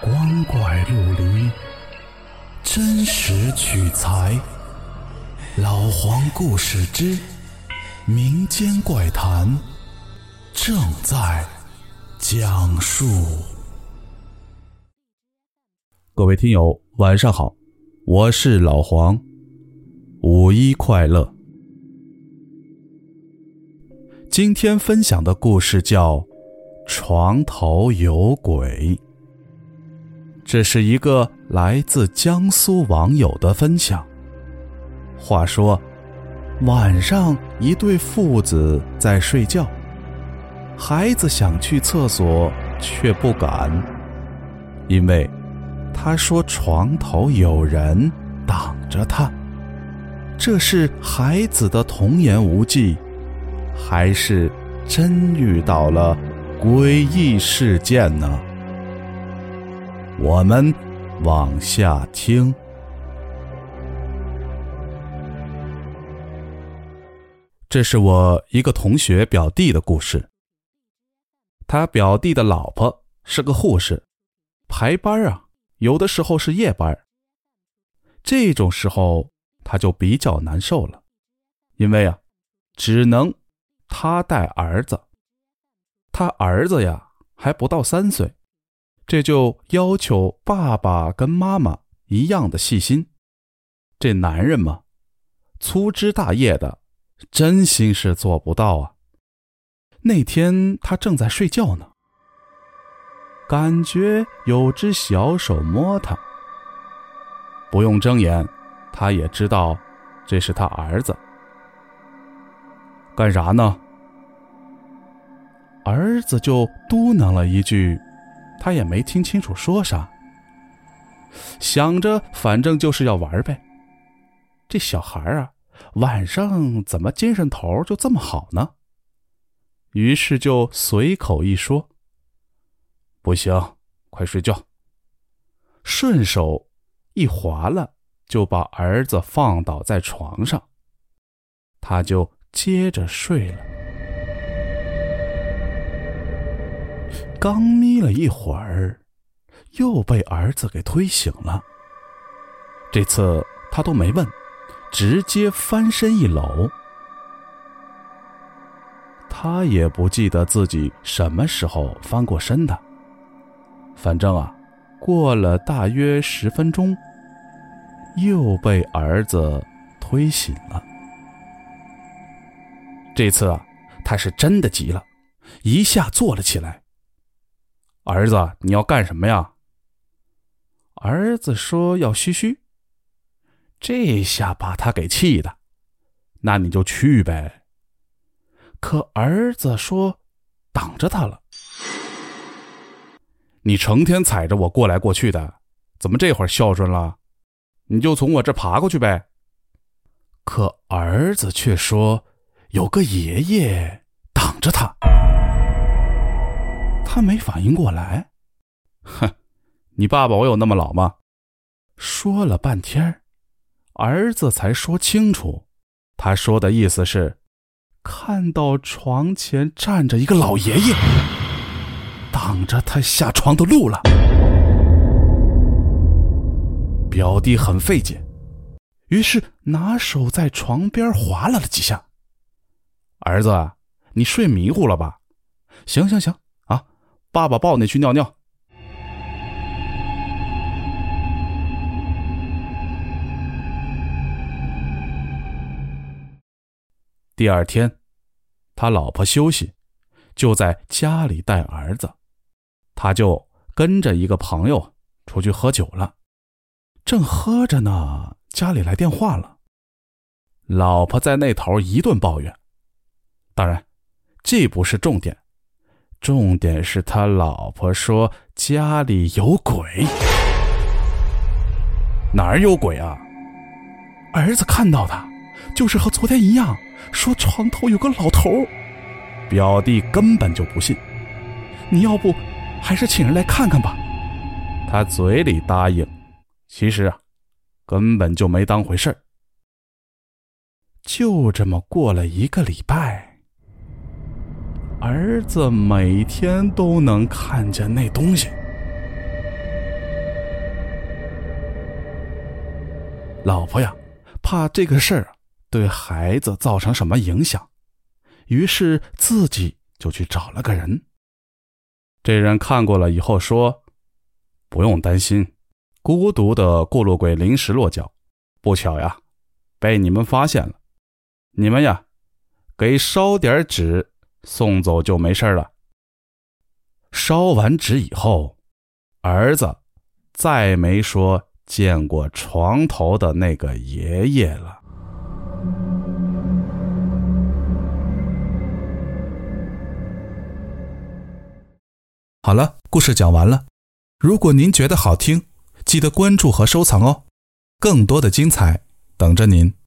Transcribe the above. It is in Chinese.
光怪陆离，真实取材。老黄故事之民间怪谈正在讲述。各位听友，晚上好，我是老黄，五一快乐。今天分享的故事叫《床头有鬼》。这是一个来自江苏网友的分享。话说，晚上一对父子在睡觉，孩子想去厕所却不敢，因为他说床头有人挡着他。这是孩子的童言无忌，还是真遇到了诡异事件呢？我们往下听。这是我一个同学表弟的故事。他表弟的老婆是个护士，排班啊，有的时候是夜班。这种时候他就比较难受了，因为啊，只能他带儿子，他儿子呀还不到三岁。这就要求爸爸跟妈妈一样的细心。这男人嘛，粗枝大叶的，真心是做不到啊。那天他正在睡觉呢，感觉有只小手摸他，不用睁眼，他也知道这是他儿子。干啥呢？儿子就嘟囔了一句。他也没听清楚说啥，想着反正就是要玩呗。这小孩啊，晚上怎么精神头就这么好呢？于是就随口一说：“不行，快睡觉。”顺手一划了，就把儿子放倒在床上，他就接着睡了。刚眯了一会儿，又被儿子给推醒了。这次他都没问，直接翻身一搂。他也不记得自己什么时候翻过身的。反正啊，过了大约十分钟，又被儿子推醒了。这次啊，他是真的急了，一下坐了起来。儿子，你要干什么呀？儿子说要嘘嘘，这下把他给气的。那你就去呗。可儿子说挡着他了。你成天踩着我过来过去的，怎么这会儿孝顺了？你就从我这爬过去呗。可儿子却说有个爷爷挡着他。他没反应过来，哼，你爸爸我有那么老吗？说了半天，儿子才说清楚，他说的意思是，看到床前站着一个老爷爷，挡着他下床的路了。表弟很费解，于是拿手在床边划拉了几下。儿子，你睡迷糊了吧？行行行。爸爸抱你去尿尿。第二天，他老婆休息，就在家里带儿子，他就跟着一个朋友出去喝酒了。正喝着呢，家里来电话了，老婆在那头一顿抱怨。当然，这不是重点。重点是他老婆说家里有鬼，哪儿有鬼啊？儿子看到的，就是和昨天一样，说床头有个老头。表弟根本就不信，你要不还是请人来看看吧。他嘴里答应，其实啊，根本就没当回事儿。就这么过了一个礼拜。儿子每天都能看见那东西。老婆呀，怕这个事儿对孩子造成什么影响，于是自己就去找了个人。这人看过了以后说：“不用担心，孤独的过路鬼临时落脚，不巧呀，被你们发现了。你们呀，给烧点纸送走就没事了。”烧完纸以后，儿子再没说见过床头的那个爷爷了。好了，故事讲完了。如果您觉得好听，记得关注和收藏哦，更多的精彩等着您。